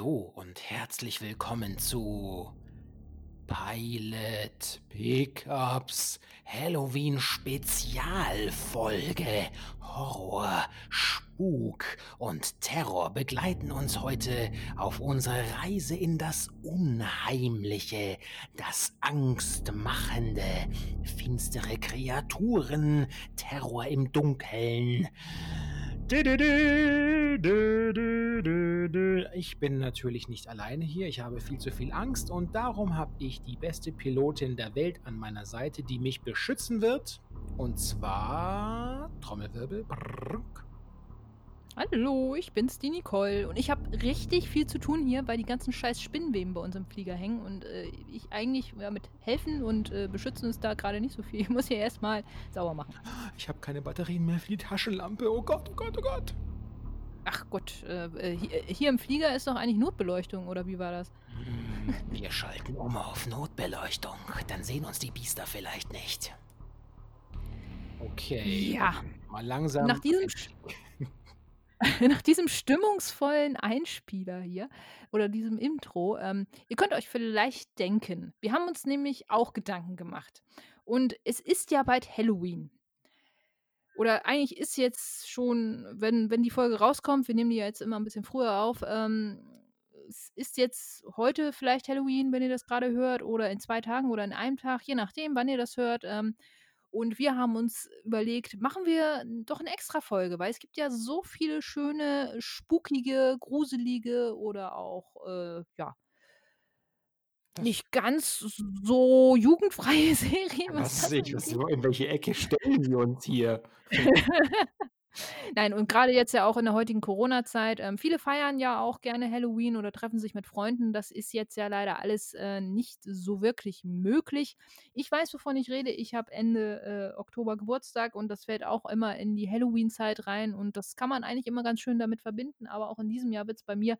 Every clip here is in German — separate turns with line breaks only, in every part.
Hallo und herzlich willkommen zu Pilot Pickups Halloween Spezialfolge. Horror, Spuk und Terror begleiten uns heute auf unsere Reise in das Unheimliche, das Angstmachende, finstere Kreaturen, Terror im Dunkeln. Ich bin natürlich nicht alleine hier, ich habe viel zu viel Angst und darum habe ich die beste Pilotin der Welt an meiner Seite, die mich beschützen wird. Und zwar Trommelwirbel. Brrrr.
Hallo, ich bin's, die Nicole. Und ich habe richtig viel zu tun hier, weil die ganzen scheiß Spinnenweben bei uns im Flieger hängen. Und äh, ich eigentlich ja, mit helfen und äh, beschützen ist da gerade nicht so viel. Ich muss hier erstmal sauer machen.
Ich habe keine Batterien mehr für die Taschenlampe. Oh Gott, oh Gott, oh Gott.
Ach Gott, äh, äh hier, hier im Flieger ist doch eigentlich Notbeleuchtung, oder wie war das?
Hm, Wir schalten um auf Notbeleuchtung. Dann sehen uns die Biester vielleicht nicht. Okay.
Ja.
Mal langsam.
Nach diesem, nach diesem stimmungsvollen Einspieler hier oder diesem Intro, ähm, ihr könnt euch vielleicht denken, wir haben uns nämlich auch Gedanken gemacht. Und es ist ja bald Halloween. Oder eigentlich ist jetzt schon, wenn, wenn die Folge rauskommt, wir nehmen die ja jetzt immer ein bisschen früher auf, ähm, es ist jetzt heute vielleicht Halloween, wenn ihr das gerade hört, oder in zwei Tagen oder in einem Tag, je nachdem, wann ihr das hört. Ähm, und wir haben uns überlegt, machen wir doch eine extra Folge, weil es gibt ja so viele schöne, spukige, gruselige oder auch, äh, ja,
Das-
nicht ganz so jugendfreie Serien.
Was
das
ich, was, in welche Ecke stellen wir uns hier?
Nein, und gerade jetzt ja auch in der heutigen Corona-Zeit, ähm, viele feiern ja auch gerne Halloween oder treffen sich mit Freunden. Das ist jetzt ja leider alles äh, nicht so wirklich möglich. Ich weiß, wovon ich rede. Ich habe Ende äh, Oktober Geburtstag und das fällt auch immer in die Halloween-Zeit rein und das kann man eigentlich immer ganz schön damit verbinden. Aber auch in diesem Jahr wird es bei mir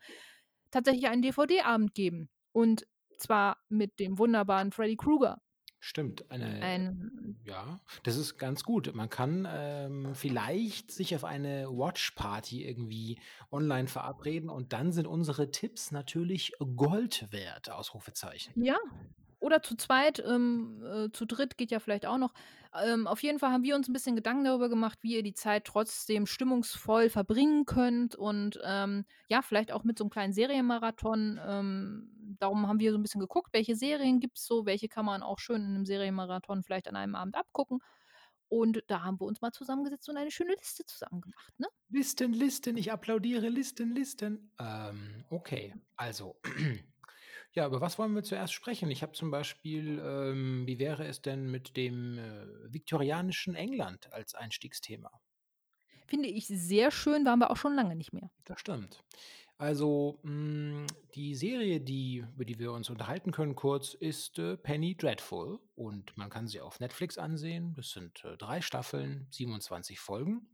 tatsächlich einen DVD-Abend geben. Und zwar mit dem wunderbaren Freddy Krueger.
Stimmt, eine,
Ein
ja, das ist ganz gut. Man kann ähm, vielleicht sich auf eine Watch-Party irgendwie online verabreden und dann sind unsere Tipps natürlich Gold wert, Ausrufezeichen.
Ja, oder zu zweit, ähm, äh, zu dritt geht ja vielleicht auch noch. Ähm, auf jeden Fall haben wir uns ein bisschen Gedanken darüber gemacht, wie ihr die Zeit trotzdem stimmungsvoll verbringen könnt und ähm, ja, vielleicht auch mit so einem kleinen Serienmarathon. Ähm, darum haben wir so ein bisschen geguckt, welche Serien gibt es so, welche kann man auch schön in einem Serienmarathon vielleicht an einem Abend abgucken. Und da haben wir uns mal zusammengesetzt und eine schöne Liste zusammen gemacht, ne?
Listen, Listen, ich applaudiere, Listen, Listen. Ähm, okay, also, ja, über was wollen wir zuerst sprechen? Ich habe zum Beispiel, ähm, wie wäre es denn mit dem äh, viktorianischen England als Einstiegsthema?
Finde ich sehr schön, waren wir auch schon lange nicht mehr.
Das stimmt. Also, mh, die Serie, die, über die wir uns unterhalten können, kurz, ist äh, Penny Dreadful. Und man kann sie auf Netflix ansehen. Das sind äh, drei Staffeln, 27 Folgen.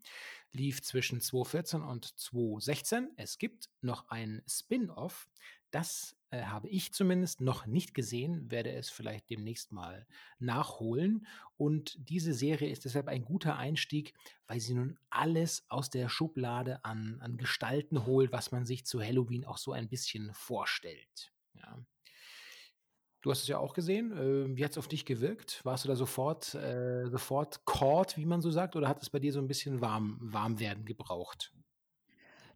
Lief zwischen 2014 und 2016. Es gibt noch ein Spin-off. Das äh, habe ich zumindest noch nicht gesehen, werde es vielleicht demnächst mal nachholen. Und diese Serie ist deshalb ein guter Einstieg, weil sie nun alles aus der Schublade an, an Gestalten holt, was man sich zu Halloween auch so ein bisschen vorstellt. Ja. Du hast es ja auch gesehen. Äh, wie hat es auf dich gewirkt? Warst du da sofort, äh, sofort caught, wie man so sagt, oder hat es bei dir so ein bisschen warm, warm werden gebraucht?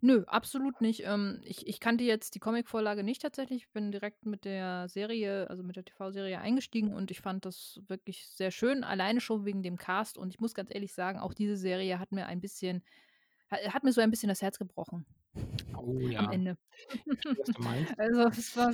Nö, absolut nicht. Ähm, ich, ich kannte jetzt die Comicvorlage nicht tatsächlich. Ich bin direkt mit der Serie, also mit der TV-Serie eingestiegen und ich fand das wirklich sehr schön, alleine schon wegen dem Cast. Und ich muss ganz ehrlich sagen, auch diese Serie hat mir ein bisschen, hat, mir so ein bisschen das Herz gebrochen
Oh
am
ja,
Ende.
ich verstehe, was du meinst.
Also es war,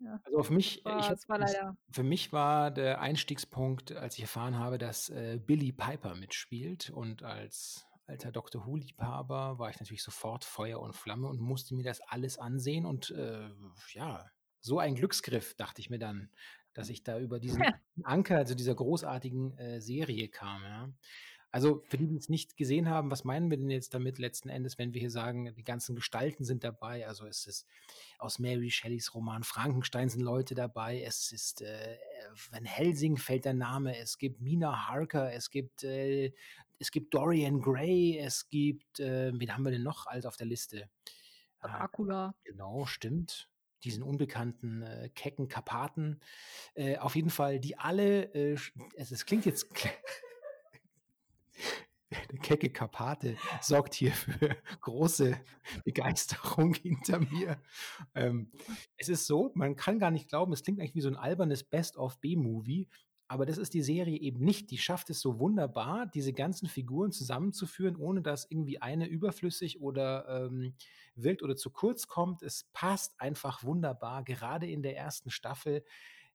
ja,
Also auf mich,
es war,
hab,
war leider.
für mich war der Einstiegspunkt, als ich erfahren habe, dass äh, Billy Piper mitspielt und als alter Dr. Who-Liebhaber war ich natürlich sofort Feuer und Flamme und musste mir das alles ansehen und äh, ja, so ein Glücksgriff, dachte ich mir dann, dass ich da über diesen Anker, also dieser großartigen äh, Serie kam. Ja. Also für die, die es nicht gesehen haben, was meinen wir denn jetzt damit letzten Endes, wenn wir hier sagen, die ganzen Gestalten sind dabei? Also es ist aus Mary Shelleys Roman Frankenstein sind Leute dabei. Es ist äh, Van Helsing fällt der Name. Es gibt Mina Harker. Es gibt äh, es gibt Dorian Gray. Es gibt äh, wen haben wir denn noch alt auf der Liste? Ah,
Dracula.
genau, stimmt. Diesen unbekannten, äh, kecken Karpaten. Äh, auf jeden Fall, die alle, äh, es klingt jetzt der kecke Karpate sorgt hier für große Begeisterung hinter mir. Ähm, es ist so, man kann gar nicht glauben, es klingt eigentlich wie so 'n albernes Best of B-Movie, aber das ist die Serie eben nicht. Die schafft es so wunderbar, diese ganzen Figuren zusammenzuführen, ohne dass irgendwie eine überflüssig oder, ähm, wirkt oder zu kurz kommt. Es passt einfach wunderbar. Gerade in der ersten Staffel,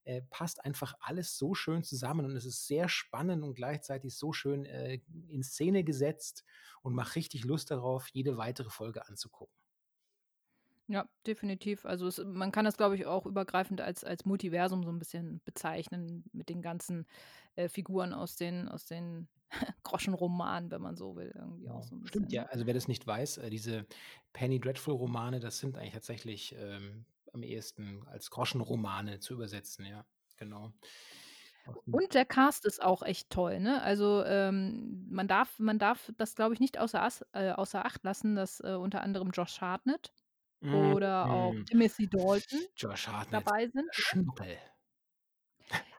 äh, passt einfach alles so schön zusammen und es ist sehr spannend und gleichzeitig so schön, äh, in Szene gesetzt und macht richtig Lust darauf, jede weitere Folge anzugucken.
Ja, definitiv. Also, es man kann das, glaube ich, auch übergreifend als als Multiversum so 'n bisschen bezeichnen mit den ganzen, äh, Figuren aus den aus den Groschenromanen, wenn man so will, irgendwie auch
Ja,
so 'n
stimmt
bisschen,
ja.
ne?
Also, wer das nicht weiß, äh, diese Penny Dreadful Romane, das sind eigentlich tatsächlich, ähm, am ehesten als Groschenromane zu übersetzen, ja, genau.
Und der Cast ist auch echt toll, ne? Also, ähm, man darf man darf das, glaube ich, nicht außer äh, außer Acht lassen, dass, äh, unter anderem Josh Hartnett oder auch
Mhm.
Timothy Dalton
Josh Hartnett,
dabei sind,
der? Schnuckel.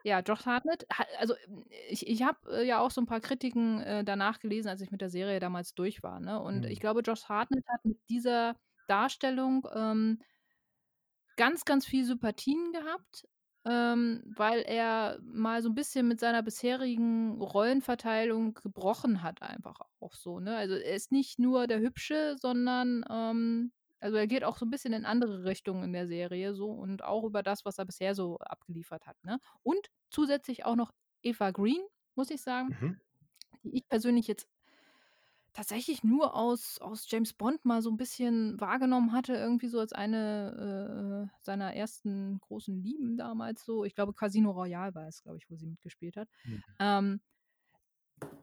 Ja, Josh Hartnett ha also, hm, ich ich habe, äh, ja auch so 'n paar Kritiken, äh, danach gelesen, als ich mit der Serie damals durch war, ne? Und ich
Mhm.
glaube, Josh Hartnett hat mit dieser Darstellung, ähm ganz, ganz viel Sympathien gehabt, ähm, weil er mal so 'n bisschen mit seiner bisherigen Rollenverteilung gebrochen hat einfach auch so, ne? Also, er ist nicht nur der Hübsche, sondern, ähm also, er geht auch so 'n bisschen in andere Richtungen in der Serie so und auch über das, was er bisher so abgeliefert hat, ne? Und zusätzlich auch noch Eva Green, muss ich sagen,
Mhm.
die ich persönlich jetzt tatsächlich nur aus aus James Bond mal so 'n bisschen wahrgenommen hatte, irgendwie so als eine, äh, seiner ersten großen Lieben damals so. Ich glaube, Casino Royale war es, glaube ich, wo sie mitgespielt hat.
Mhm.
Ähm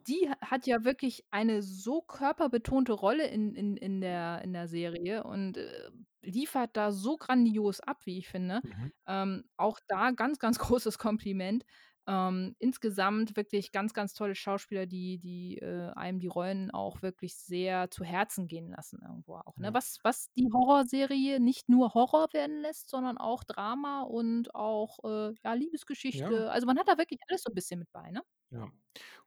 die ha hat ja wirklich eine so körperbetonte Rolle in in in der in der Serie und, äh, liefert da so grandios ab, wie ich finde.
Mhm.
Ähm, auch da ganz, ganz großes Kompliment. Ähm, insgesamt wirklich ganz, ganz tolle Schauspieler, die die, äh, einem die Rollen auch wirklich sehr zu Herzen gehen lassen irgendwo auch, ne?
Ja.
Was was die Horrorserie nicht nur Horror werden lässt, sondern auch Drama und auch, äh, ja,
Ja.
Liebesgeschichte. Also, man hat da wirklich alles so 'n bisschen mit bei, ne?
Ja.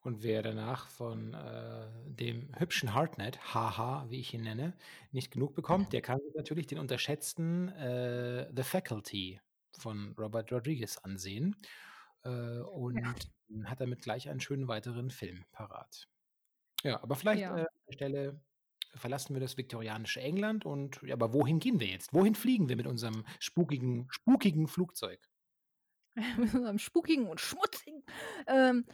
Und wer danach von, äh, dem hübschen Hartnett, HH, wie ich ihn nenne, nicht genug bekommt, der kann sich natürlich den unterschätzten, äh, „The Faculty“ von Robert Rodriguez ansehen, äh,
Ja.
und hat damit gleich einen schönen weiteren Film parat. Ja, aber vielleicht, äh,
Ja.
an der Stelle verlassen wir das viktorianische England und ja, aber wohin gehen wir jetzt? Wohin fliegen wir mit unserem spukigen spukigen Flugzeug?
Mit unserem spukigen und schmutzigen ähm,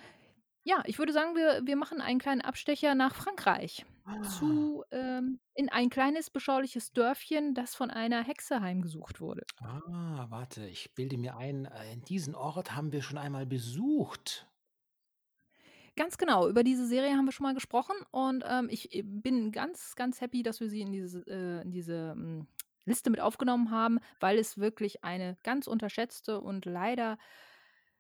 ja, ich würde sagen, wir wir machen einen kleinen Abstecher nach Frankreich
Ah.
zu ähm, in ein kleines beschauliches Dörfchen, das von einer Hexe heimgesucht wurde.
Ah, warte, ich bilde mir ein, äh, diesen Ort haben wir schon einmal besucht.
Ganz genau, über diese Serie haben wir schon mal gesprochen und, ähm, ich, äh, bin ganz, ganz happy, dass wir sie in dieses äh, in diese, hm, Liste mit aufgenommen haben, weil es wirklich eine ganz unterschätzte und leider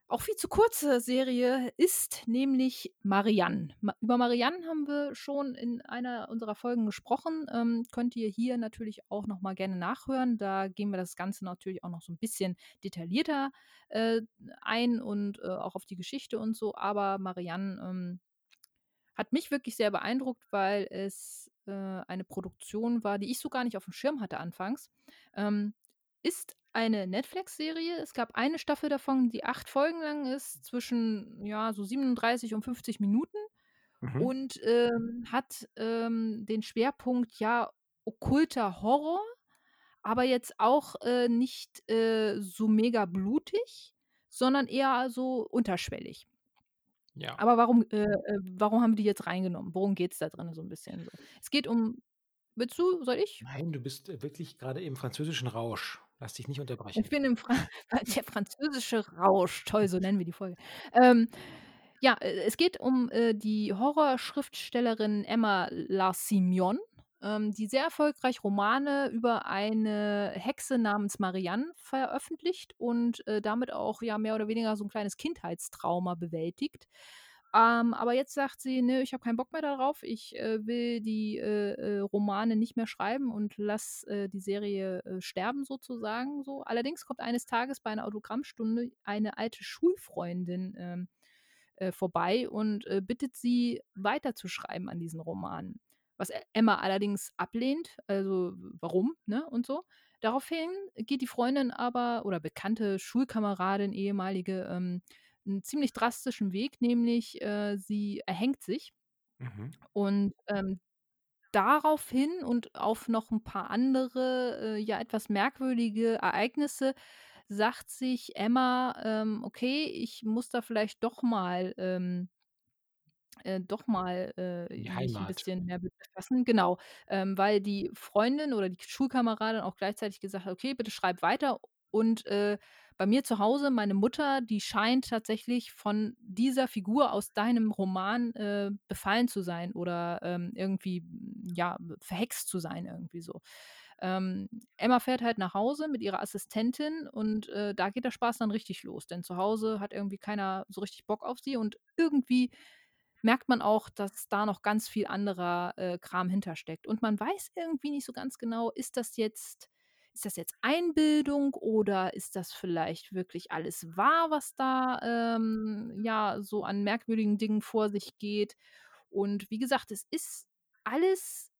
auch viel zu kurze Serie ist, nämlich Marianne. Ma über Marianne haben wir schon in einer unserer Folgen gesprochen, ähm, könnt ihr hier natürlich auch noch mal gerne nachhören. Da gehen wir das Ganze natürlich auch noch so 'n bisschen detaillierter, äh, ein und, äh, auch auf die Geschichte und so. Aber Marianne, ähm, hat mich wirklich sehr beeindruckt, weil es, äh, eine Produktion war, die ich so gar nicht aufm Schirm hatte anfangs. Ähm, ist eine Netflix-Serie. Es gab eine Staffel davon, die 8 Folgen lang ist, zwischen, ja, so 37 und 50 Minuten
Mhm.
und, ähm, hat, ähm, den Schwerpunkt, ja, okkulter Horror, aber jetzt auch, äh, nicht, äh, so mega blutig, sondern eher so unterschwellig.
Ja.
Aber warum äh, äh, warum haben wir die jetzt reingenommen? Worum geht's da drin so 'n bisschen so? Es geht um willst du? Soll ich?
Nein, du bist, äh, wirklich grade im französischen Rausch. Lass dich nicht
Ich
unterbrechen.
bin im Fra der französische Rausch. Toll, so nennen wir die Folge. Ähm, ja, äh, es geht um, äh, die Horrorschriftstellerin Emma Larcimionne, ähm, die sehr erfolgreich Romane über eine Hexe namens Marianne veröffentlicht und, äh, damit auch, ja, mehr oder weniger so 'n kleines Kindheitstrauma bewältigt. Ähm, aber jetzt sagt sie: „Ne, ich habe keinen Bock mehr darauf. Ich, äh, will die, äh, äh, Romane nicht mehr schreiben und lass, äh, die Serie, äh, sterben sozusagen so.“ Allerdings kommt eines Tages bei einer Autogrammstunde eine alte Schulfreundin, ähm, äh, vorbei und, bittet sie, weiterzuschreiben an diesen Romanen. Was E Emma allerdings ablehnt, also warum, ne, und so. Daraufhin geht die Freundin aber oder bekannte Schulkameradin, ehemalige, ähm, 'n ziemlich drastischen Weg, nämlich, äh, sie erhängt sich.
Mhm.
Und, ähm, daraufhin und auf noch 'n paar andere, äh, ja, etwas merkwürdige Ereignisse sagt sich Emma, ähm: „Okay, ich muss da vielleicht doch mal, ähm äh, doch mal, äh, mich 'n
Heimat.
bisschen mehr befassen.“ Genau, ähm, weil die Freundin oder die Schulkameradin auch gleichzeitig gesagt hat: „Okay, bitte schreib weiter und, äh, bei mir zu Hause, meine Mutter, die scheint tatsächlich von dieser Figur aus deinem Roman, äh, befallen zu sein oder, ähm, irgendwie, ja, verhext zu sein“, irgendwie so. Ähm, Emma fährt halt nach Hause mit ihrer Assistentin und, äh, da geht der Spaß dann richtig los, denn zu Hause hat irgendwie keiner so richtig Bock auf sie und irgendwie merkt man auch, dass da noch ganz viel anderer, äh, Kram hintersteckt. Und man weiß irgendwie nicht so ganz genau, ist das jetzt ist das jetzt Einbildung oder ist das vielleicht wirklich alles wahr, was da, ähm, ja, so an merkwürdigen Dingen vor sich geht? Und wie gesagt, es ist alles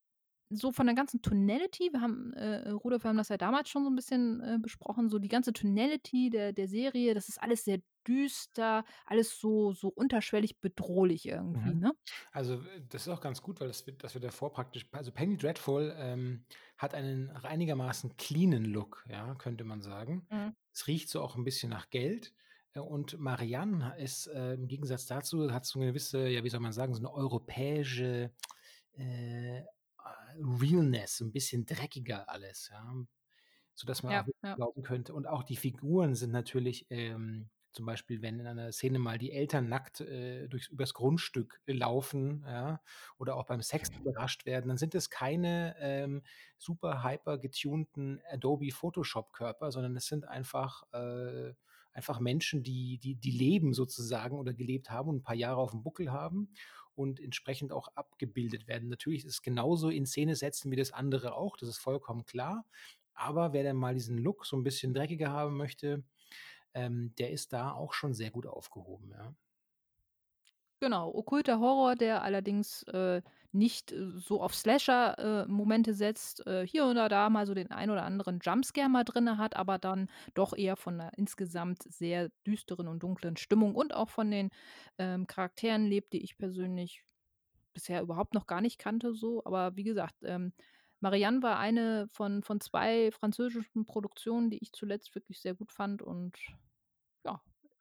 so von der ganzen Tonality wir haben, äh, Rudolf, wir haben das ja damals schon so 'n bisschen, äh, besprochen, so die ganze Tonality der der Serie, das ist alles sehr düster, alles so so unterschwellig bedrohlich irgendwie,
Mhm.
ne?
Also, äh, das ist auch ganz gut, weil das wird das wird davor praktisch also, Penny Dreadful, ähm, hat einen einigermaßen cleanen Look, ja, könnte man sagen.
Mhm.
Es riecht so auch 'n bisschen nach Geld, äh, und Marianne ist, äh, im Gegensatz dazu hat so 'ne gewisse, ja, wie soll man sagen, so 'ne europäische, äh, Realness, so 'n bisschen dreckiger alles, ja, sodass man
Ja, ja.
glauben könnte. Und auch die Figuren sind natürlich, ähm zum Beispiel, wenn in einer Szene mal die Eltern nackt, äh, durchs übers Grundstück laufen, ja, oder auch beim Sex überrascht werden, dann sind es keine, ähm, super hyper getunten Adobe Photoshop Körper, sondern es sind einfach, äh einfach Menschen, die die die leben sozusagen oder gelebt haben und 'n paar Jahre auf'm Buckel haben und entsprechend auch abgebildet werden. Natürlich ist es genauso in Szene setzen wie das andere auch, das ist vollkommen klar. Aber wer denn mal diesen Look so 'n bisschen dreckiger haben möchte, ähm, der ist da auch schon sehr gut aufgehoben, ja.
Genau, okkulter Horror, der allerdings, äh, nicht, äh, so auf Slasher, äh, setzt, äh, hier oder da mal so den ein oder anderen Jumpscare mal drinne hat, aber dann doch eher von 'ner insgesamt sehr düsteren und dunklen Stimmung und auch von den, ähm, Charakteren lebt, die ich persönlich bisher überhaupt noch gar nicht kannte so. Aber wie gesagt, ähm, Marianne war eine von von 2 französischen Produktionen, die ich zuletzt wirklich sehr gut fand und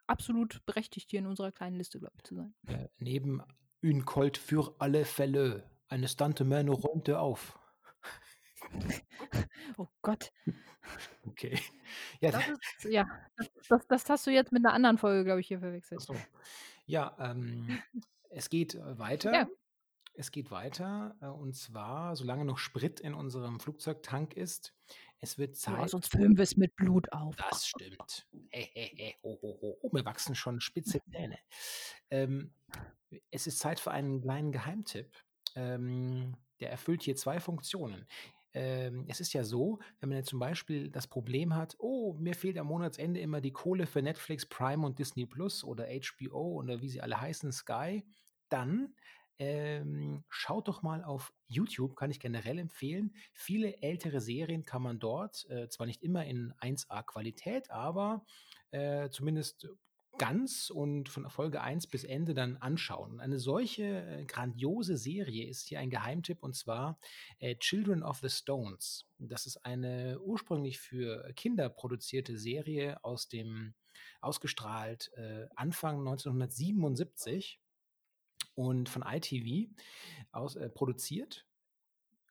absolut berechtigt, hier in unserer kleinen Liste, glaube ich, zu sein.
Äh, neben „Une Colt für alle Fälle“, eine Stuntman räumte auf.
Oh Gott.
Okay. Ja,
Das ist ja, das das hast du jetzt mit 'ner anderen Folge, glaube ich, hier verwechselt.
so. Ja, ähm, es geht, äh, weiter.
Ja.
Es geht weiter, äh, und zwar, solange noch Sprit in unserem Flugzeugtank ist. Es wird
Ja,
Zeit
sonst füllen wir's mit Blut auf.
Das stimmt. He, he, he, ho, ho, ho. Oh, mir wachsen schon spitze Zähne. Ähm, es ist Zeit für einen kleinen Geheimtipp. Ähm, der erfüllt hier 2 Funktionen. Ähm, es ist ja so, wenn man jetzt zum Beispiel das Problem hat: „Oh, mir fehlt am Monatsende immer die Kohle für Netflix, Prime und Disney Plus oder HBO oder wie sie alle heißen, Sky“, dann, ähm, schaut doch mal auf YouTube, kann ich generell empfehlen. Viele ältere Serien kann man dort, äh, zwar nicht immer in 1A Qualität, aber, äh, zumindest ganz und von Folge 1 bis Ende dann anschauen. Eine solche, äh, grandiose Serie ist hier ein Geheimtipp und zwar, äh, „Children of the Stones“. Das ist eine ursprünglich für Kinder produzierte Serie aus dem ausgestrahlt, äh, Anfang 1977 und von ITV aus äh, produziert,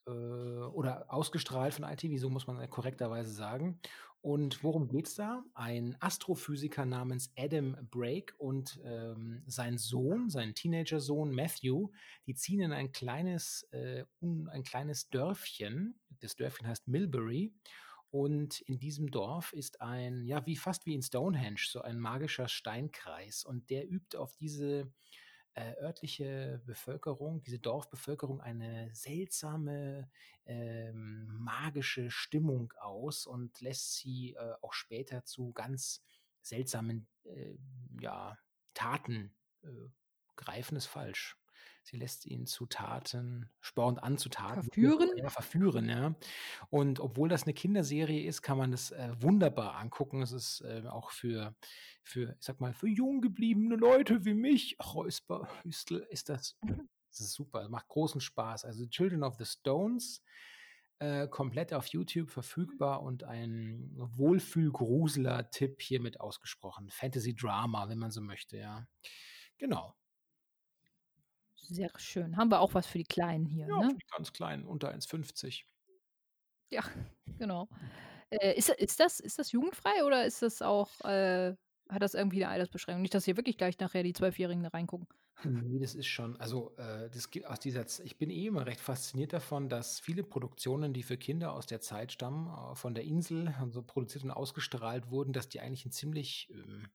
äh, oder ausgestrahlt von ITV, so muss man, äh, korrekterweise sagen. Und worum geht's da? Ein Astrophysiker namens Adam Brake und, ähm, sein Sohn, sein Teenagersohn Matthew, die ziehen in ein kleines, äh, un ein kleines Dörfchen. Das Dörfchen heißt Millbury und in diesem Dorf ist ein ja, wie fast wie in Stonehenge, so ein magischer Steinkreis und der übt auf diese äh, örtliche Bevölkerung, diese Dorfbevölkerung eine seltsame, ähm, magische Stimmung aus und lässt sie, äh, auch später zu ganz seltsamen, äh, ja, Taten, äh, greifen ist falsch. Sie lässt ihn zu Taten spornt an zu Taten,
Verführen?
ja, verführen, ja. Und obwohl das 'ne Kinderserie ist, kann man das, äh, wunderbar angucken. Es ist, äh, auch für für, ich sage mal, für jung gebliebene Leute wie mich, Räusper Hüstel, ist das
Mhm.
das ist super, macht großen Spaß. Also, „Children of the Stones“, äh, komplett auf YouTube verfügbar und ein Wohlfühl-Gruseler-Tipp hiermit ausgesprochen. Fantasy-Drama, wenn man so möchte, ja. Genau.
Sehr schön. Haben wir auch was für die Kleinen hier,
Ja, für
ne?
die ganz Kleinen, unter 1,50.
Ja, genau. Äh, ist ist das ist das jugendfrei oder ist das auch äh, hat das irgendwie 'ne Altersbeschränkung? Nicht, dass hier wirklich gleich nachher die Zwölfjährigen da reingucken.
Ne, das ist schon also, äh, das geht aus dieser Z ich bin eh immer recht fasziniert davon, dass viele Produktionen, die für Kinder aus der Zeit stammen, äh, von der Insel und so produziert und ausgestrahlt wurden, dass die eigentlich 'n ziemlich, ähm,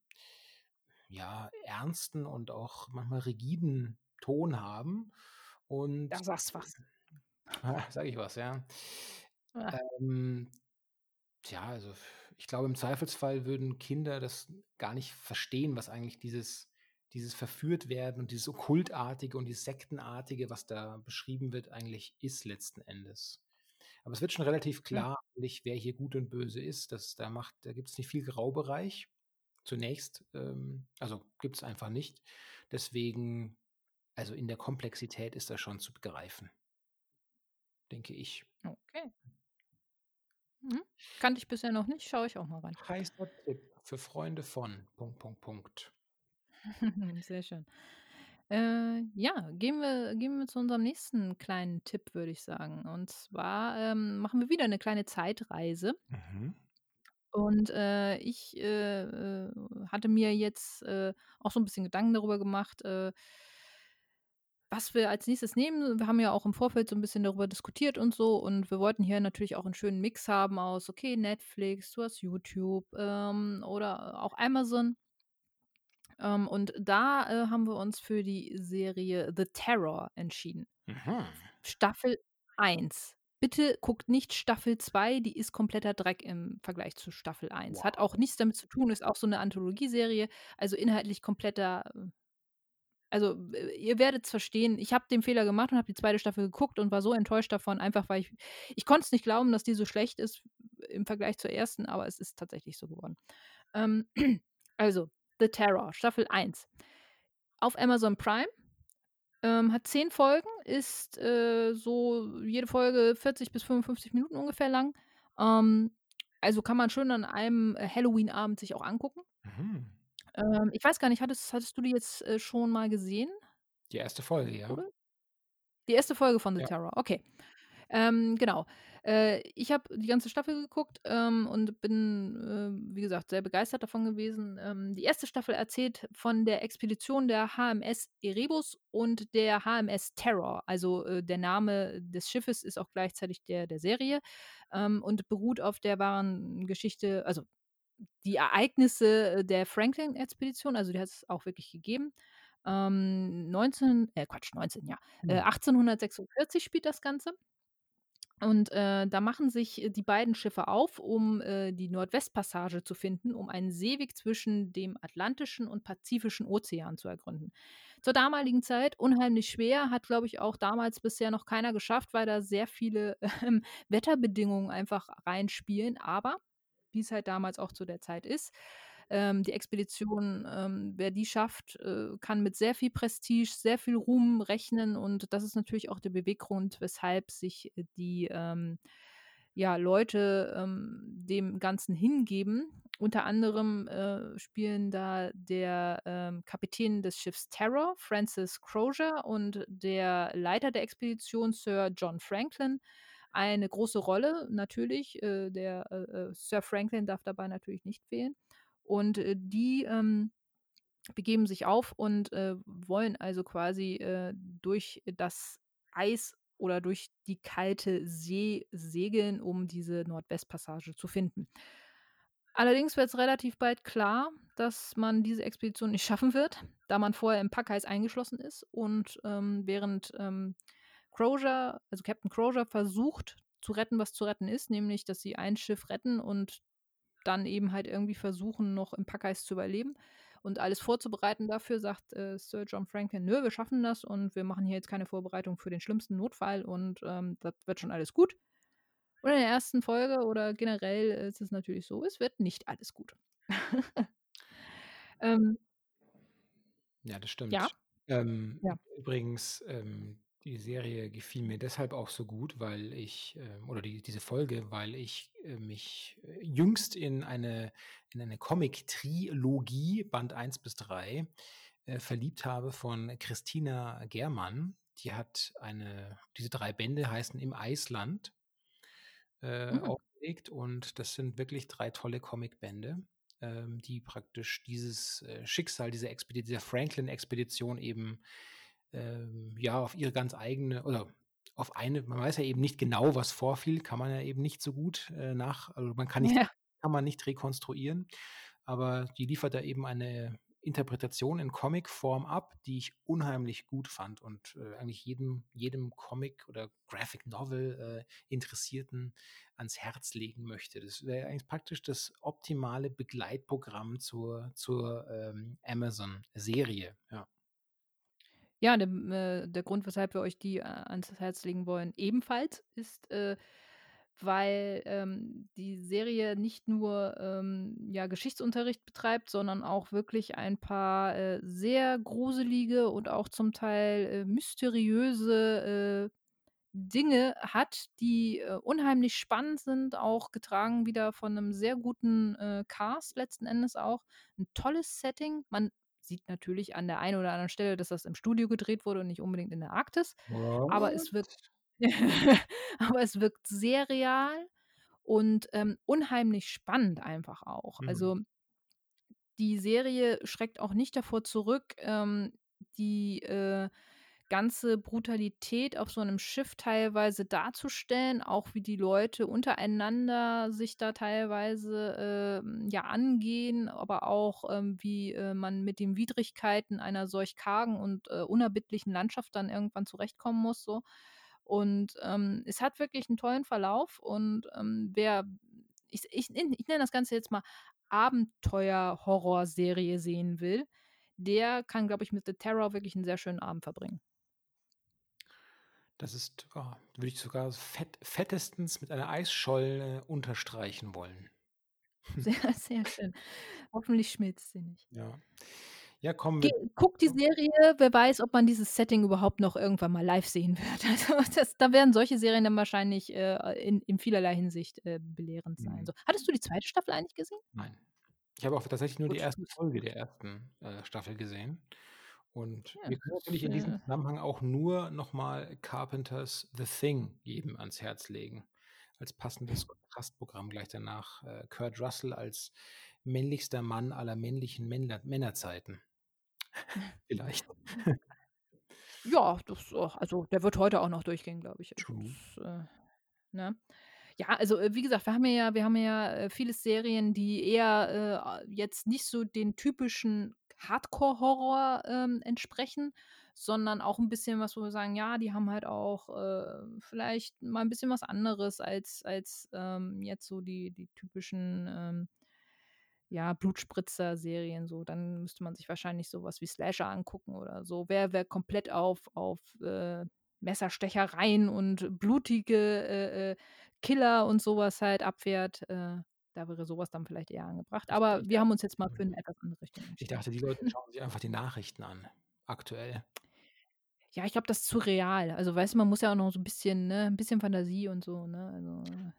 ja, ernsten und auch manchmal rigiden Ton haben
Da
und
sagst was.
sage ich was, ja.
Ah.
Ähm, tja, also, ich glaube, im Zweifelsfall würden Kinder das gar nicht verstehen, was eigentlich dieses dieses Verführtwerden und dieses Okkultartige und dieses Sektenartige, was da beschrieben wird, eigentlich ist letzten Endes. Aber es wird schon relativ
Hm.
klar, nicht, wer hier gut und böse ist. Das da macht da gibt's nicht viel Graubereich. Zunächst, ähm also, gibt's einfach nicht. Deswegen also, in der Komplexität ist das schon zu begreifen. Denke ich.
Okay. Mhm. Kannte ich bisher noch nicht, schaue ich auch mal rein.
Heißer Tipp für Freunde von Punkt, Punkt, Punkt.
Sehr schön. Äh, ja, gehen wir gehen wir zu unserem nächsten kleinen Tipp, würde ich sagen. Und zwar, ähm, machen wir wieder 'ne kleine Zeitreise.
Mhm.
Und, äh, ich, äh, äh, hatte mir jetzt, äh, auch so 'n bisschen Gedanken darüber gemacht, äh was wir als Nächstes nehmen. Wir haben ja auch im Vorfeld so 'n bisschen darüber diskutiert und so und wir wollten hier natürlich auch 'n schönen Mix haben aus, okay, Netflix, du hast YouTube, ähm, oder auch Amazon. Ähm, und da, äh, haben wir uns für die Serie „The Terror“ entschieden.
Mhm.
Staffel 1. Bitte guckt nicht Staffel 2, die ist kompletter Dreck im Vergleich zu Staffel 1. Hat auch
Wow.
nichts damit zu tun, ist auch so 'ne Anthologieserie, also, inhaltlich kompletter äh, also, äh, ihr werdet's verstehen. Ich habe den Fehler gemacht und habe die 2. Staffel geguckt und war so enttäuscht davon, einfach weil ich ich konnte es nicht glauben, dass die so schlecht ist im Vergleich zur 1., aber es ist tatsächlich so geworden. Ähm, also, „The Terror“, Staffel 1. Auf Amazon Prime, ähm, hat 10 Folgen, ist, äh, so jede Folge 40 bis 55 Minuten ungefähr lang. Ähm, also, kann man schön an einem, äh, Halloween-Abend sich auch angucken.
Mhm.
Ähm, ich weiß gar nicht, hattest hattest du die jetzt, äh, schon mal gesehen?
Die 1. Folge, ja.
Oder? Die 1. Folge von „The
Ja.
Terror“, okay. Ähm, genau. Äh, ich habe die ganze Staffel geguckt, ähm, und bin, äh, wie gesagt, sehr begeistert davon gewesen. Ähm, die 1. Staffel erzählt von der Expedition der HMS Erebus und der HMS Terror. Also, äh, der Name des Schiffes ist auch gleichzeitig der der Serie, ähm, und beruht auf der wahren Geschichte also, die Ereignisse, äh, der Franklin-Expedition, also, die hat es auch wirklich gegeben. Ähm, 19 äh, Quatsch, 19, ja, äh,
Mhm.
1846 spielt das Ganze. Und, äh, da machen sich, äh, die beiden Schiffe auf, um, äh, die Nordwestpassage zu finden, um einen Seeweg zwischen dem Atlantischen und Pazifischen Ozean zu ergründen. Zur damaligen Zeit unheimlich schwer, hat, glaube ich, auch damals bisher noch keiner geschafft, weil da sehr viele, ähm, Wetterbedingungen einfach reinspielen. Aber wie's halt damals auch zu der Zeit ist, ähm, die Expedition, ähm, wer die schafft, äh, kann mit sehr viel Prestige, sehr viel Ruhm rechnen und das ist natürlich auch der Beweggrund, weshalb sich die, ähm, ja, Leute, ähm, dem Ganzen hingeben. Unter anderem, äh, spielen da der, ähm, Kapitän des Schiffs Terror, Francis Crozier, und der Leiter der Expedition, Sir John Franklin, eine große Rolle natürlich. Äh, der, äh, äh, Sir Franklin darf dabei natürlich nicht fehlen. Und, äh, die, ähm, begeben sich auf und, äh, wollen also quasi, äh, durch das Eis oder durch die kalte See segeln, um diese Nordwestpassage zu finden. Allerdings wird's relativ bald klar, dass man diese Expedition nicht schaffen wird, da man vorher im Packeis eingeschlossen ist und, ähm, während, ähm, Crosier also Captain Crozier versucht zu retten, was zu retten ist, nämlich, dass sie ein Schiff retten und dann eben halt irgendwie versuchen, noch im Packeis zu überleben und alles vorzubereiten dafür, sagt, äh, Sir John Franklin: „Nö, wir schaffen das und wir machen hier jetzt keine Vorbereitung für den schlimmsten Notfall und, ähm, das wird schon alles gut.“ Und in der ersten Folge oder generell ist es natürlich so, es wird nicht alles gut. Ähm
Ja, das
Ja?
stimmt. Ähm,
Ja.
übrigens, ähm, die Serie gefiel mir deshalb auch so gut, weil ich, ähm oder die diese Folge, weil ich, äh, mich, äh, jüngst in eine in eine Comic-Trilogie, Band 1 bis 3, äh, verliebt habe von Christina Germann. Die hat eine diese 3 Bände heißen „Im Eisland“ äh,
Mhm.
aufgelegt und das sind wirklich 3 tolle Comicbände, ähm, die praktisch dieses, Schicksal dieser Expedi dieser Franklin-Expedition eben, ähm, ja, auf ihre ganz eigene oder auf eine man weiß ja eben nicht genau, was vorfiel, kann man ja eben nicht so gut, äh, nach also, man kann nicht
Ja.
kann man nicht rekonstruieren, aber die liefert da eben eine Interpretation in Comicform ab, die ich unheimlich gut fand und, äh, eigentlich jedem jedem Comic oder Graphic Novel, äh, Interessierten ans Herz legen möchte. Das wäre eigentlich praktisch das optimale Begleitprogramm zur zur, ähm, Amazon-Serie, ja.
Ja, dem äh, der Grund, weshalb wir euch die, äh, ans Herz legen wollen, ebenfalls ist, äh, weil, ähm, die Serie nicht nur, ähm, ja, Geschichtsunterricht betreibt, sondern auch wirklich ein paar, äh, sehr gruselige und auch zum Teil, äh, mysteriöse, äh, Dinge hat, die, äh, unheimlich spannend sind, auch getragen wieder von 'nem sehr guten, Cast letzten Endes auch. 'N tolles Setting. Man sieht natürlich an der einen oder anderen Stelle, dass das im Studio gedreht wurde und nicht unbedingt in der Arktis, aber
What?
es wirkt aber es wirkt sehr real und, ähm, unheimlich spannend einfach auch.
Mhm.
Also die Serie schreckt auch nicht davor zurück, ähm, die, äh, ganze Brutalität auf so 'nem Schiff teilweise darzustellen, auch wie die Leute untereinander sich da teilweise, ähm, ja, angehen, aber auch, ähm, wie, äh, man mit den Widrigkeiten einer solch kargen und, äh, unerbittlichen Landschaft dann irgendwann zurechtkommen muss so. Und, ähm, es hat wirklich 'n tollen Verlauf und, ähm, wer ich ich nenne ich nenne das Ganze jetzt mal Abenteuer-Horrorserie sehen will, der kann, glaube ich, mit „The Terror“ wirklich 'n sehr schönen Abend verbringen.
Das ist oh, würde ich sogar fett fettestens mit einer Eisscholle unterstreichen wollen.
Sehr, sehr schön. Hoffentlich schmilzt sie nicht.
Ja. Ja, kommen
Ge
wir
guckt die Serie, wer weiß, ob man dieses Setting überhaupt noch irgendwann mal live sehen wird. Also, das da werden solche Serien dann wahrscheinlich, äh, in in vielerlei Hinsicht, äh, belehrend sein,
Mhm.
so. Hattest du die 2. Staffel eigentlich gesehen?
Nein. Ich habe auch tatsächlich nur die
Gut,
1.
gut.
Folge der 1., äh, Staffel gesehen. Und
Ja,
wir können natürlich in diesem Zusammenhang auch nur noch mal Carpenters „The Thing“ jedem ans Herz legen, als passendes Kontrastprogramm gleich danach, äh, Kurt Russell als männlichster Mann aller männlichen Männler Männerzeiten. Vielleicht.
Ja, das also, der wird heute auch noch durchgehen, glaube ich. Also,
True.
das, äh ne? Ja, also, äh, wie gesagt, wir haben ja wir haben ja, äh, viele Serien, die eher, äh, jetzt nicht so den typischen Hardcore-Horror, ähm, entsprechen, sondern auch 'n bisschen was, wo wir sagen, ja, die haben halt auch, äh, vielleicht mal 'n bisschen was anderes als als, ähm, jetzt so die die typischen, ähm, ja, Blutspritzer-Serien so. Dann müsste man sich wahrscheinlich so was wie Slasher angucken oder so. Wer wer komplett auf auf, äh, Messerstechereien und blutige, äh, äh, Killer und so was halt abfährt, äh, da wäre so was dann vielleicht eher angebracht.
Ich
Aber
ich
wir haben uns jetzt mal für 'ne etwas andere Richtung
ich
entschieden.
dachte, die Leute schauen sich einfach die Nachrichten an, aktuell.
Ja, ich glaube, das ist zu real. Also, weißt du, man muss ja auch noch so 'n bisschen ne, 'n bisschen Fantasie und so, ne? Also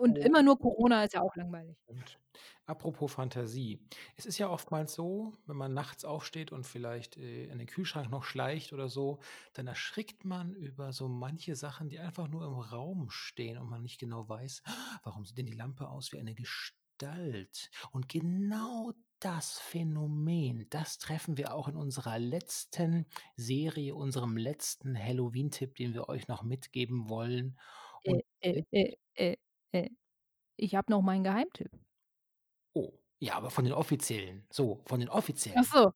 und immer nur Corona ist ja auch langweilig.
Und apropos Fantasie. Es ist ja oftmals so, wenn man nachts aufsteht und vielleicht, äh, in den Kühlschrank noch schleicht oder so, dann erschrickt man über so manche Sachen, die einfach nur im Raum stehen und man nicht genau weiß: „Warum sieht denn die Lampe aus wie eine Gestalt?“ Und genau das Phänomen, das treffen wir auch in unserer letzten Serie, unserem letzten Halloween-Tipp, den wir euch noch mitgeben wollen.
Äh, äh, äh, äh, äh, ich habe noch meinen Geheimtipp.
Oh, ja, aber von den offiziellen. So, von den
Ach
offiziellen.
so.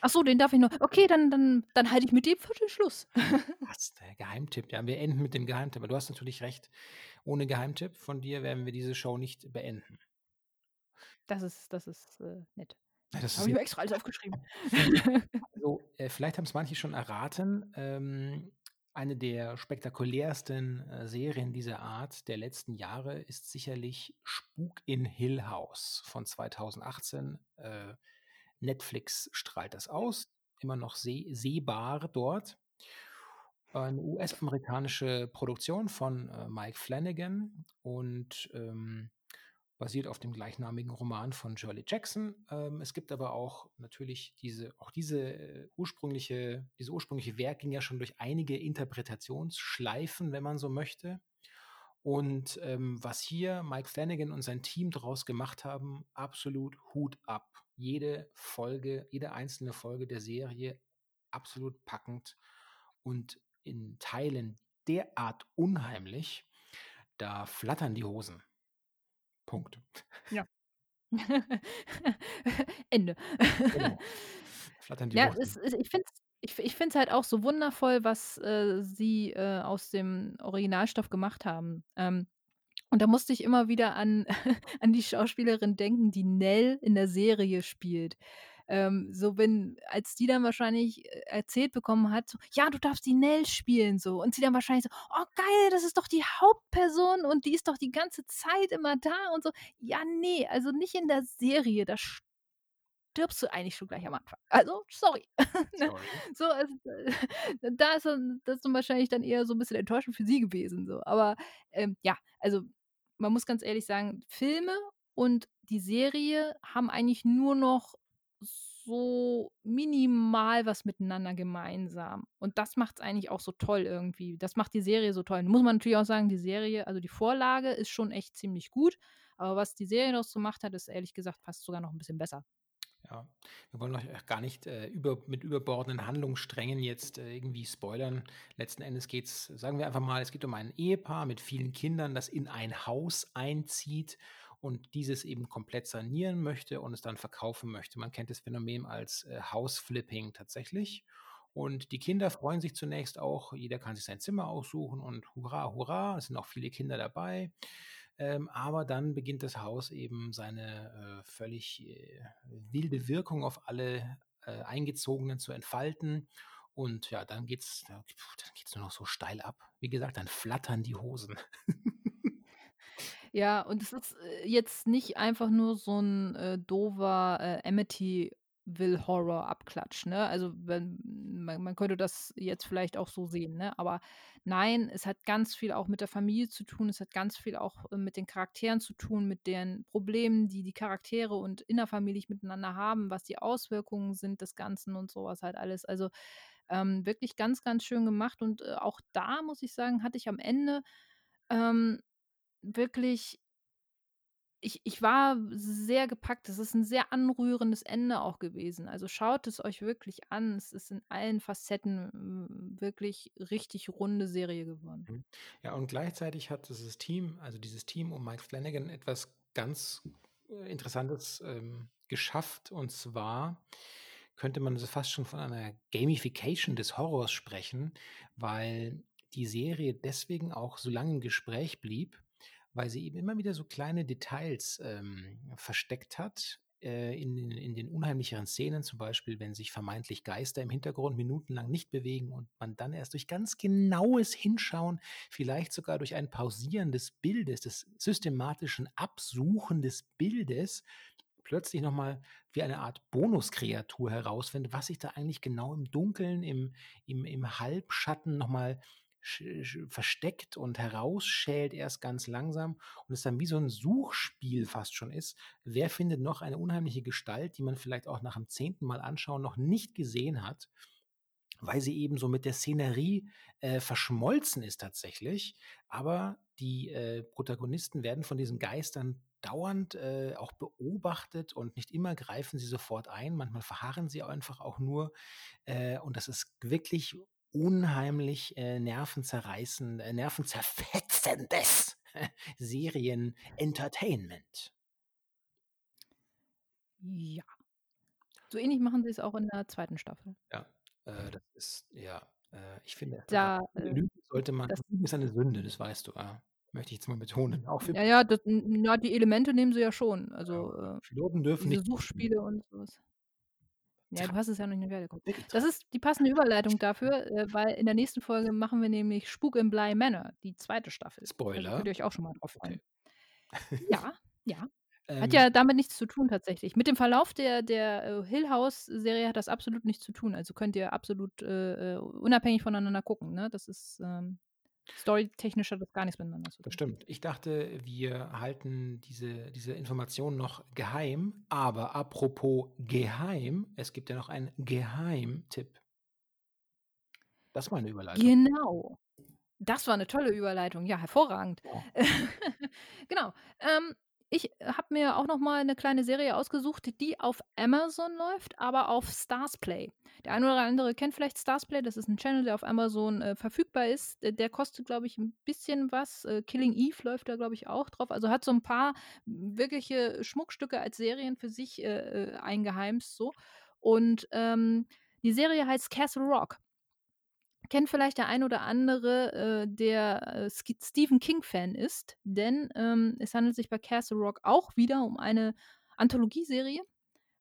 Ach so, den darf ich noch okay, dann dann dann halte ich mit dem für Schluss.
Was, der Geheimtipp. Ja, wir enden mit dem Geheimtipp. Aber du hast natürlich recht. Ohne Geheimtipp von dir werden wir diese Show nicht beenden.
Das ist das ist, äh, nett.
Ja, das
Habe ich mir extra alles aufgeschrieben.
Also, äh, vielleicht haben's manche schon erraten. Ähm, eine der spektakulärsten, äh, Serien dieser Art der letzten Jahre ist sicherlich Spuk in Hill House von 2018. Äh, Netflix strahlt das aus, immer noch seh sehbar dort. Eine US-amerikanische Produktion von, äh, Mike Flanagan und, ähm, basiert auf dem gleichnamigen Roman von Shirley Jackson. Ähm, es gibt aber auch natürlich diese auch diese, äh, ursprüngliche diese ursprüngliche Werk ging ja schon durch einige Interpretationsschleifen, wenn man so möchte. Und, ähm, was hier Mike Flanagan und sein Team draus gemacht haben, absolut Hut ab. Jede Folge jede einzelne Folge der Serie absolut packend und in Teilen derart unheimlich, da flattern die Hosen. Punkt.
Ja. Ende.
Genau. Flattern die
Ja, es es ich finde es ich ich finde es halt auch so wundervoll, was, äh, sie, äh, aus dem Originalstoff gemacht haben. Ähm, und da musste ich immer wieder an an die Schauspielerin denken, die Nell in der Serie spielt. Ähm, so wenn als die dann wahrscheinlich, äh, erzählt bekommen hat, so: „Ja, du darfst die Nell spielen“, so und sie dann wahrscheinlich so: „Oh geil, das ist doch die Hauptperson und die ist doch die ganze Zeit immer da“ und so. Ja, ne, also nicht in der Serie, da stirbst du eigentlich schon gleich am Anfang. Also, sorry, ne?
Sorry.
So, also, da ist dann das ist dann wahrscheinlich dann eher so 'n bisschen enttäuschend für sie gewesen so. Aber, ähm, ja, also, man muss ganz ehrlich sagen, Filme und die Serie haben eigentlich nur noch so minimal was miteinander gemeinsam. Und das macht's eigentlich auch so toll irgendwie. Das macht die Serie so toll. Muss man natürlich auch sagen, die Serie also, die Vorlage ist schon echt ziemlich gut, aber was die Serie daraus gemacht hat, ist ehrlich gesagt fast sogar noch 'n bisschen besser.
Ja, wir wollen euch auch gar nicht, äh, über mit überbordenden Handlungssträngen jetzt, äh, irgendwie spoilern. Letzten Endes geht's sagen wir einfach mal, es geht um ein Ehepaar mit vielen Kindern, das in ein Haus einzieht und dieses eben komplett sanieren möchte und es dann verkaufen möchte. Man kennt das Phänomen als, äh, House-Flipping tatsächlich. Und die Kinder freuen sich zunächst auch. Jeder kann sich sein Zimmer aussuchen und hurra, hurra, es sind auch viele Kinder dabei. Ähm, aber dann beginnt das Haus eben seine, äh, völlig, äh, wilde Wirkung auf alle, äh, Eingezogenen zu entfalten. Und ja, dann geht's da dann geht's nur noch so steil ab. Wie gesagt, dann flattern die Hosen.
Ja, und es ist, äh, jetzt nicht einfach nur so 'n, äh, doofer, äh, Amityville-Horror-Abklatsch, ne? Also, wenn man man könnte das jetzt vielleicht auch so sehen, ne? Aber nein, es hat ganz viel auch mit der Familie zu tun. Es hat ganz viel auch, äh, mit den Charakteren zu tun, mit deren Problemen, die die Charaktere und innerfamiliig miteinander haben, was die Auswirkungen sind des Ganzen und so was halt alles. Also, ähm, wirklich ganz, ganz schön gemacht und, äh, auch da muss ich sagen, hatte ich am Ende, ähm, wirklich ich ich war sehr gepackt. Das ist 'n sehr anrührendes Ende auch gewesen. Also, schaut es euch wirklich an. Es ist in allen Facetten wirklich richtig runde Serie geworden.
Mhm. Ja, und gleichzeitig hat dieses Team also, dieses Team um Mike Flanagan etwas ganz, äh, Interessantes, ähm, geschafft. Und zwar könnte man so fast schon von einer Gamification des Horrors sprechen, weil die Serie deswegen auch so lange im Gespräch blieb, weil sie eben immer wieder so kleine Details, ähm, versteckt hat, äh, in den in den unheimlicheren Szenen, zum Beispiel, wenn sich vermeintlich Geister im Hintergrund minutenlang nicht bewegen und man dann erst durch ganz genaues Hinschauen, vielleicht sogar durch ein Pausieren des Bildes, des systematischen Absuchen des Bildes, plötzlich noch mal wie eine Art Bonuskreatur herausfindet, was sich da eigentlich genau im Dunkeln, im im im Halbschatten noch mal sch sch versteckt und herausschält erst ganz langsam und es dann wie so 'n Suchspiel fast schon ist. Wer findet noch eine unheimliche Gestalt, die man vielleicht auch nach dem 10. Mal anschauen noch nicht gesehen hat, weil sie eben so mit der Szenerie, äh, verschmolzen ist tatsächlich. Aber die, äh, Protagonisten werden von diesen Geistern dauernd, äh, auch beobachtet und nicht immer greifen sie sofort ein. Manchmal verharren sie einfach auch nur. Äh, und das ist wirklich unheimlich, äh, nervenzerreißend äh, nervenzerfetzendes Serien-Entertainment.
Ja. So ähnlich machen sie's auch in der 2. Staffel.
Ja, äh, das ist ja, äh, ich finde,
Da, äh,
Lügen sollte man
das
Lügen ist eine Sünde, das weißt du, ja. Möchte ich jetzt mal betonen. Auch für
Ja, ja, das n ja, die Elemente nehmen sie ja schon. Also,
Ja,
äh,
Piloten dürfen
diese
nicht.
Suchspiele und so was. Ja, du hast es ja noch nicht geguckt. Das ist die passende Überleitung dafür, äh, weil in der nächsten Folge machen wir nämlich Spuk im Bly Manor, die 2. Staffel. Also, könnt
Spoiler.
ihr euch auch schon mal drauf
Okay.
freuen. Ja, ja. Hat
Ähm
ja damit nichts zu tun tatsächlich. Mit dem Verlauf der der, äh, Hill-House-Serie hat das absolut nichts zu tun. Also, könnt ihr absolut, äh, äh, unabhängig voneinander gucken, ne? Das ist, ähm storytechnisch hat das gar nichts miteinander zu
Das
tun.
stimmt. Ich dachte, wir halten diese diese Information noch geheim, aber apropos geheim, es gibt ja noch einen Geheimtipp. Das war 'ne Überleitung.
Genau. Das war 'ne tolle Überleitung. Ja, hervorragend.
Ja.
Genau. Ähm, ich habe mir auch noch mal 'ne kleine Serie ausgesucht, die auf Amazon läuft, aber auf Starzplay. Der eine oder andere kennt vielleicht Starzplay, das ist 'n Channel, der auf Amazon, äh, verfügbar ist. Äh, der kostet, glaube ich, 'n bisschen was. Äh, Killing Eve läuft da, glaube ich, auch drauf. Also, hat so 'n paar wirkliche Schmuckstücke als Serien für sich, äh, äh, eingeheimst so. Und, ähm, die Serie heißt Castle Rock. Kennt vielleicht der ein oder andere, äh, der, äh, Stephen King-Fan ist, denn, ähm, es handelt sich bei Castle Rock auch wieder um eine Anthologieserie.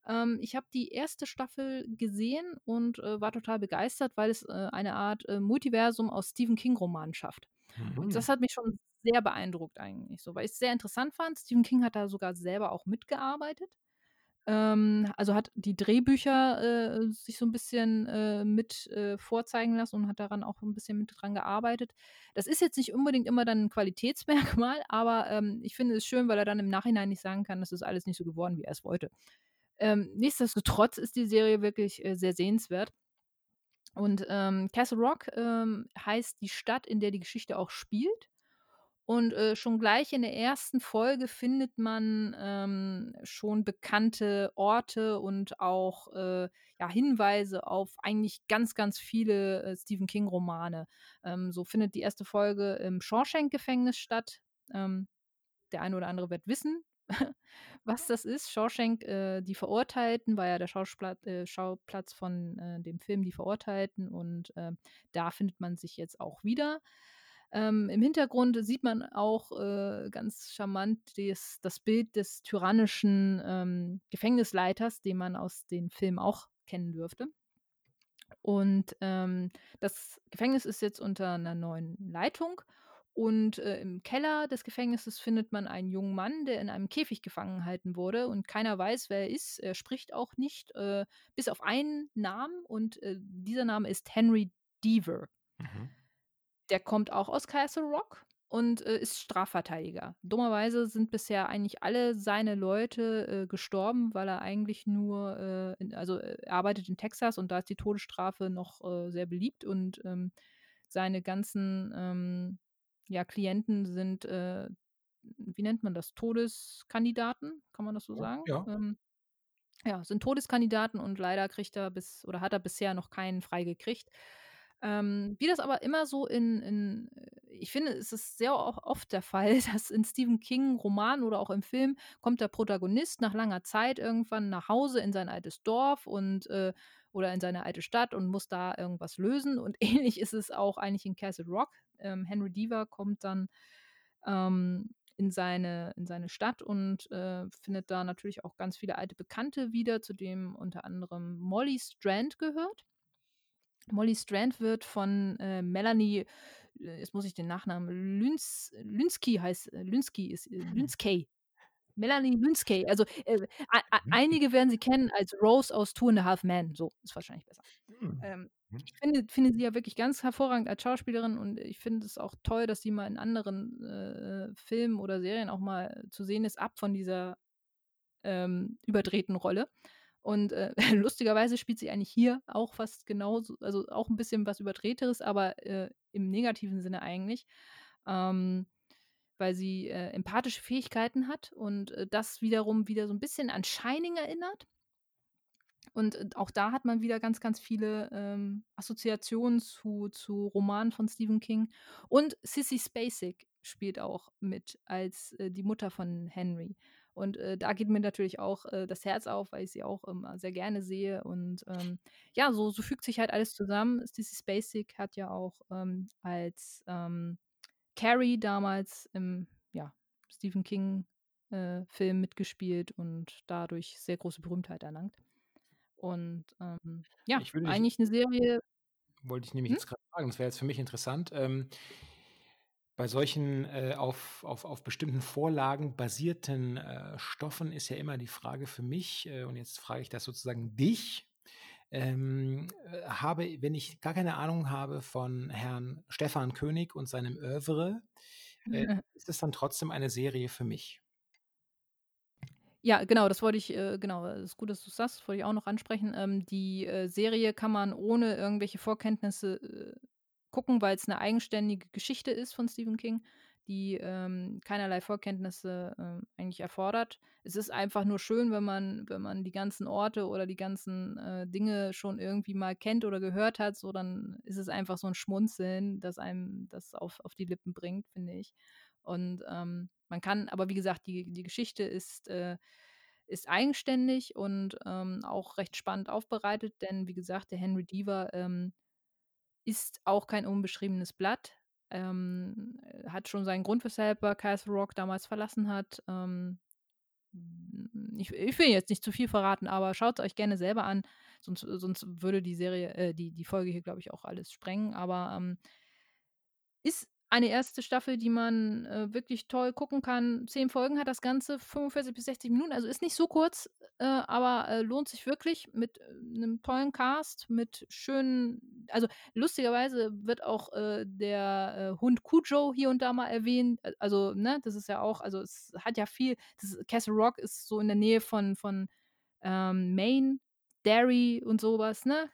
Ähm, ich habe die 1. Staffel gesehen und, äh, war total begeistert, weil es, äh, eine Art, äh, Multiversum aus Stephen-King-Romanen schafft. Und
Mhm.
das hat mich schon sehr beeindruckt eigentlich so, weil ich's sehr interessant fand. Stephen King hat da sogar selber auch mitgearbeitet. Ähm, also, hat die Drehbücher, äh, sich so 'n bisschen, äh, mit, äh, vorzeigen lassen und hat daran auch 'n bisschen mit dran gearbeitet. Das ist jetzt nicht unbedingt immer dann 'n Qualitätsmerkmal, aber, ähm, ich finde es schön, weil er dann im Nachhinein nicht sagen kann, das ist alles nicht so geworden, wie er's wollte. Ähm, nichtsdestotrotz ist die Serie wirklich, äh, sehr sehenswert. Und, ähm, Castle Rock, ähm, heißt die Stadt, in der die Geschichte auch spielt. Und, äh, schon gleich in der 1. Folge findet man, ähm, schon bekannte Orte und auch, äh, ja, Hinweise auf eigentlich ganz, ganz viele, äh, Stephen-King-Romane. Ähm, so findet die 1. Folge im Shawshank-Gefängnis statt. Ähm, der eine oder andere wird wissen, was das ist. Shawshank, äh, die Verurteilten, war ja der Schausplat äh, Schauplatz von, äh, dem Film Die Verurteilten und, äh, da findet man sich jetzt auch wieder. Ähm, im Hintergrund sieht man auch, äh, ganz charmant des das Bild des tyrannischen, ähm, Gefängnisleiters, den man aus den Filmen auch kennen dürfte. Und, ähm, das Gefängnis ist jetzt unter 'ner neuen Leitung und, äh, im Keller des Gefängnisses findet man einen jungen Mann, der in einem Käfig gefangen gehalten wurde und keiner weiß, wer er ist. Er spricht auch nicht, äh, bis auf einen Namen und, äh, dieser Name ist Henry Deaver.
Mhm.
Der kommt auch aus Castle Rock und, äh, ist Strafverteidiger. Dummerweise sind bisher eigentlich alle seine Leute, äh, gestorben, weil er eigentlich nur, äh, in also, er arbeitet in Texas und da ist die Todesstrafe noch, äh, sehr beliebt und, ähm, seine ganzen, ähm, ja, Klienten sind, äh, wie nennt man das, Todeskandidaten? Kann man das so sagen?
ja.
Ähm, ja, sind Todeskandidaten und leider kriegt er bis oder hat er bisher noch keinen freigekriegt. Ähm, wie das aber immer so in in ich finde, es ist sehr oft der Fall, dass in Stephen King-Romanen oder auch im Film kommt der Protagonist nach langer Zeit irgendwann nach Hause in sein altes Dorf und, äh oder in seine alte Stadt und muss da irgendwas lösen und ähnlich ist es auch eigentlich in Castle Rock. Ähm, Henry Deaver kommt dann, ähm, in seine in seine Stadt und, äh, findet da natürlich auch ganz viele alte Bekannte wieder, zu dem unter anderem Molly Strand gehört. Molly Strand wird von, äh, Melanie äh, jetzt muss ich den Nachnamen Lynsk Lynskey heißt Lynskey ist Lynskey. Melanie Lynskey. Also, äh, ei ei
Mhm.
einige werden sie kennen als Rose aus Two and a Half Men, so, ist wahrscheinlich besser.
Mhm.
Ähm,
Mhm.
ich finde finde sie ja wirklich ganz hervorragend als Schauspielerin und ich finde es auch toll, dass sie mal in anderen, äh, äh, Filmen oder Serien auch mal zu sehen ist, ab von dieser, ähm, überdrehten Rolle. Und, äh, lustigerweise spielt sie eigentlich hier auch fast genauso also, auch 'n bisschen was Überdrehteres, aber, äh, im negativen Sinne eigentlich, ähm, weil sie, äh, empathische Fähigkeiten hat und, äh, das wiederum wieder so 'n bisschen an Shining erinnert. Und, äh, auch da hat man wieder ganz, ganz viele, ähm, Assoziationen zu zu Romanen von Stephen King. Und Sissy Spacek spielt auch mit als, äh, die Mutter von Henry. Und äh, da geht mir natürlich auch äh, das Herz auf, weil ich sie auch immer sehr gerne sehe. Und ähm, ja, so, so fügt sich halt alles zusammen. Stacey Spacek hat ja auch ähm, als ähm, Carrie damals im ja, Stephen King äh, Film mitgespielt und dadurch sehr große Berühmtheit erlangt. Und ähm, ja, eigentlich eine Serie.
wollte ich nämlich
Hm?
jetzt gerade fragen, das wäre jetzt für mich interessant. Bei solchen äh, auf, auf, auf bestimmten Vorlagen basierten äh, Stoffen ist ja immer die Frage für mich, äh, und jetzt frage ich das sozusagen dich, ähm, äh, habe, wenn ich gar keine Ahnung habe von Herrn Stefan König und seinem Oeuvre, äh, ist es dann trotzdem eine Serie für mich.
Ja, genau, das wollte ich, äh, genau, es ist gut, dass du sagst, das wollte ich auch noch ansprechen. Ähm, die äh, Serie kann man ohne irgendwelche Vorkenntnisse äh, gucken, weil es eine eigenständige Geschichte ist von Stephen King, die ähm, keinerlei Vorkenntnisse ähm, eigentlich erfordert. Es ist einfach nur schön, wenn man, wenn man die ganzen Orte oder die ganzen äh, Dinge schon irgendwie mal kennt oder gehört hat, so dann ist es einfach so ein Schmunzeln, das einem das auf, auf die Lippen bringt, finde ich. Und ähm, man kann, aber wie gesagt, die, die Geschichte ist, äh, ist eigenständig und ähm, auch recht spannend aufbereitet, denn wie gesagt, der Henry Deaver ähm, ist auch kein unbeschriebenes Blatt. Ähm, äh, hat schon seinen Grund, weshalb er Castle Rock damals verlassen hat. Ähm, ich, ich will jetzt nicht zu viel verraten, aber schaut es euch gerne selber an, sonst, sonst würde die Serie, äh, die, die Folge hier, glaube ich, auch alles sprengen. Aber ähm, ist eine erste Staffel, die man äh, wirklich toll gucken kann. Zehn Folgen hat das Ganze, 45 bis 60 Minuten, also ist nicht so kurz, äh, aber äh, lohnt sich wirklich mit einem tollen Cast, mit schönen, also lustigerweise wird auch äh, der äh, Hund Cujo hier und da mal erwähnt. Äh, Also, ne, das ist ja auch, also es hat ja viel, das, Castle Rock ist so in der Nähe von, von ähm, Maine, Derry und sowas, ne?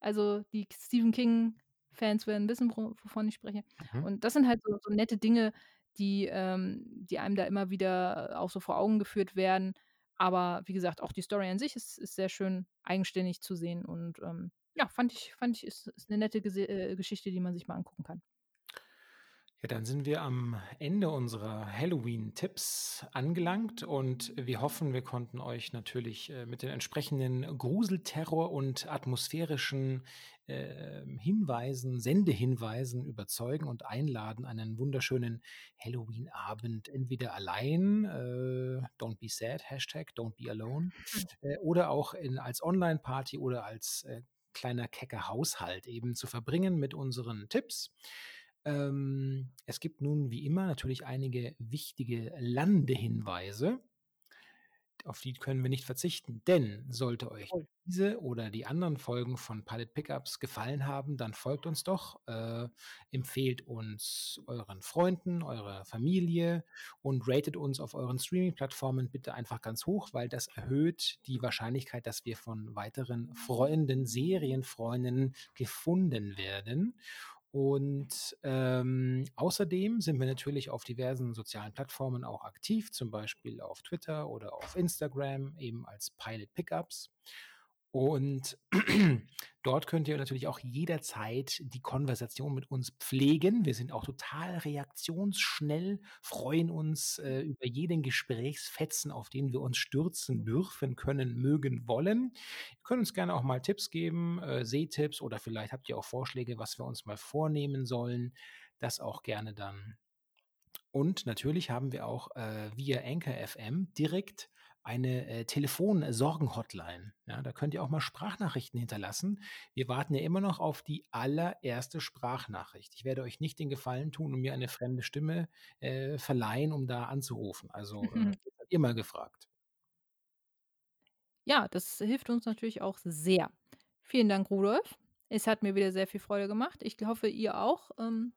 Also die Stephen King Fans werden wissen, wo- wovon ich spreche.
Mhm.
Und das sind halt so, so nette Dinge, die, ähm, die einem da immer wieder auch so vor Augen geführt werden. Aber wie gesagt, auch die Story an sich ist, ist sehr schön eigenständig zu sehen. Und ähm, ja, fand ich, fand ich, ist, ist eine nette Gese äh, Geschichte, die man sich mal angucken kann.
Ja, dann sind wir am Ende unserer Halloween-Tipps angelangt und wir hoffen, wir konnten euch natürlich äh, mit den entsprechenden Gruselterror und atmosphärischen äh, Hinweisen, Sendehinweisen überzeugen und einladen, einen wunderschönen Halloween-Abend entweder allein, äh, don't be sad, Hashtag, don't be alone, äh, oder auch in, als Online-Party oder als äh, kleiner kecker Haushalt eben zu verbringen mit unseren Tipps. Ähm, es gibt nun wie immer natürlich einige wichtige Landehinweise. Auf die können wir nicht verzichten, denn sollte euch diese oder die anderen Folgen von Pilot Pickups gefallen haben, dann folgt uns doch, äh, empfehlt uns euren Freunden, eurer Familie und ratet uns auf euren Streaming-Plattformen bitte einfach ganz hoch, weil das erhöht die Wahrscheinlichkeit, dass wir von weiteren Freunden, Serienfreunden gefunden werden. Und ähm, außerdem sind wir natürlich auf diversen sozialen Plattformen auch aktiv, zum Beispiel auf Twitter oder auf Instagram, eben als Pilot Pickups. Und dort könnt ihr natürlich auch jederzeit die Konversation mit uns pflegen. Wir sind auch total reaktionsschnell, freuen uns äh, über jeden Gesprächsfetzen, auf den wir uns stürzen dürfen, können, mögen, wollen. Ihr könnt uns gerne auch mal Tipps geben, äh, Sehtipps oder vielleicht habt ihr auch Vorschläge, was wir uns mal vornehmen sollen. Das auch gerne dann. Und natürlich haben wir auch äh, via Anchor FM direkt eine äh, Telefon-Sorgen-Hotline. Ja, da könnt ihr auch mal Sprachnachrichten hinterlassen. Wir warten ja immer noch auf die allererste Sprachnachricht. Ich werde euch nicht den Gefallen tun und mir eine fremde Stimme äh, verleihen, um da anzurufen. Also äh, seid ihr mal gefragt.
Ja, das hilft uns natürlich auch sehr. Vielen Dank, Rudolf. Es hat mir wieder sehr viel Freude gemacht. Ich hoffe, ihr auch. Ähm,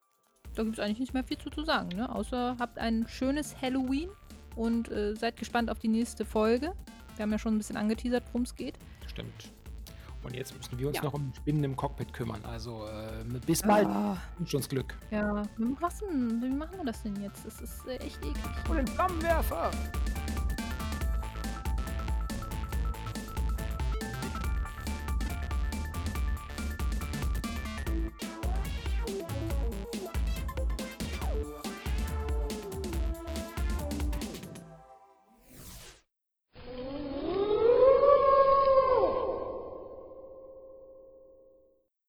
da gibt es eigentlich nicht mehr viel zu, zu sagen, ne? Außer habt ein schönes Halloween und äh, seid gespannt auf die nächste Folge. Wir haben ja schon ein bisschen angeteasert, worum es geht.
Stimmt. Und jetzt müssen wir uns
Ja.
noch um Spinnen im Cockpit kümmern. Also äh, bis bald.
Ah,
Wünscht uns Glück.
ja, wie machen, wie machen wir das denn jetzt? Das ist äh, echt eklig.
Und den Flammenwerfer!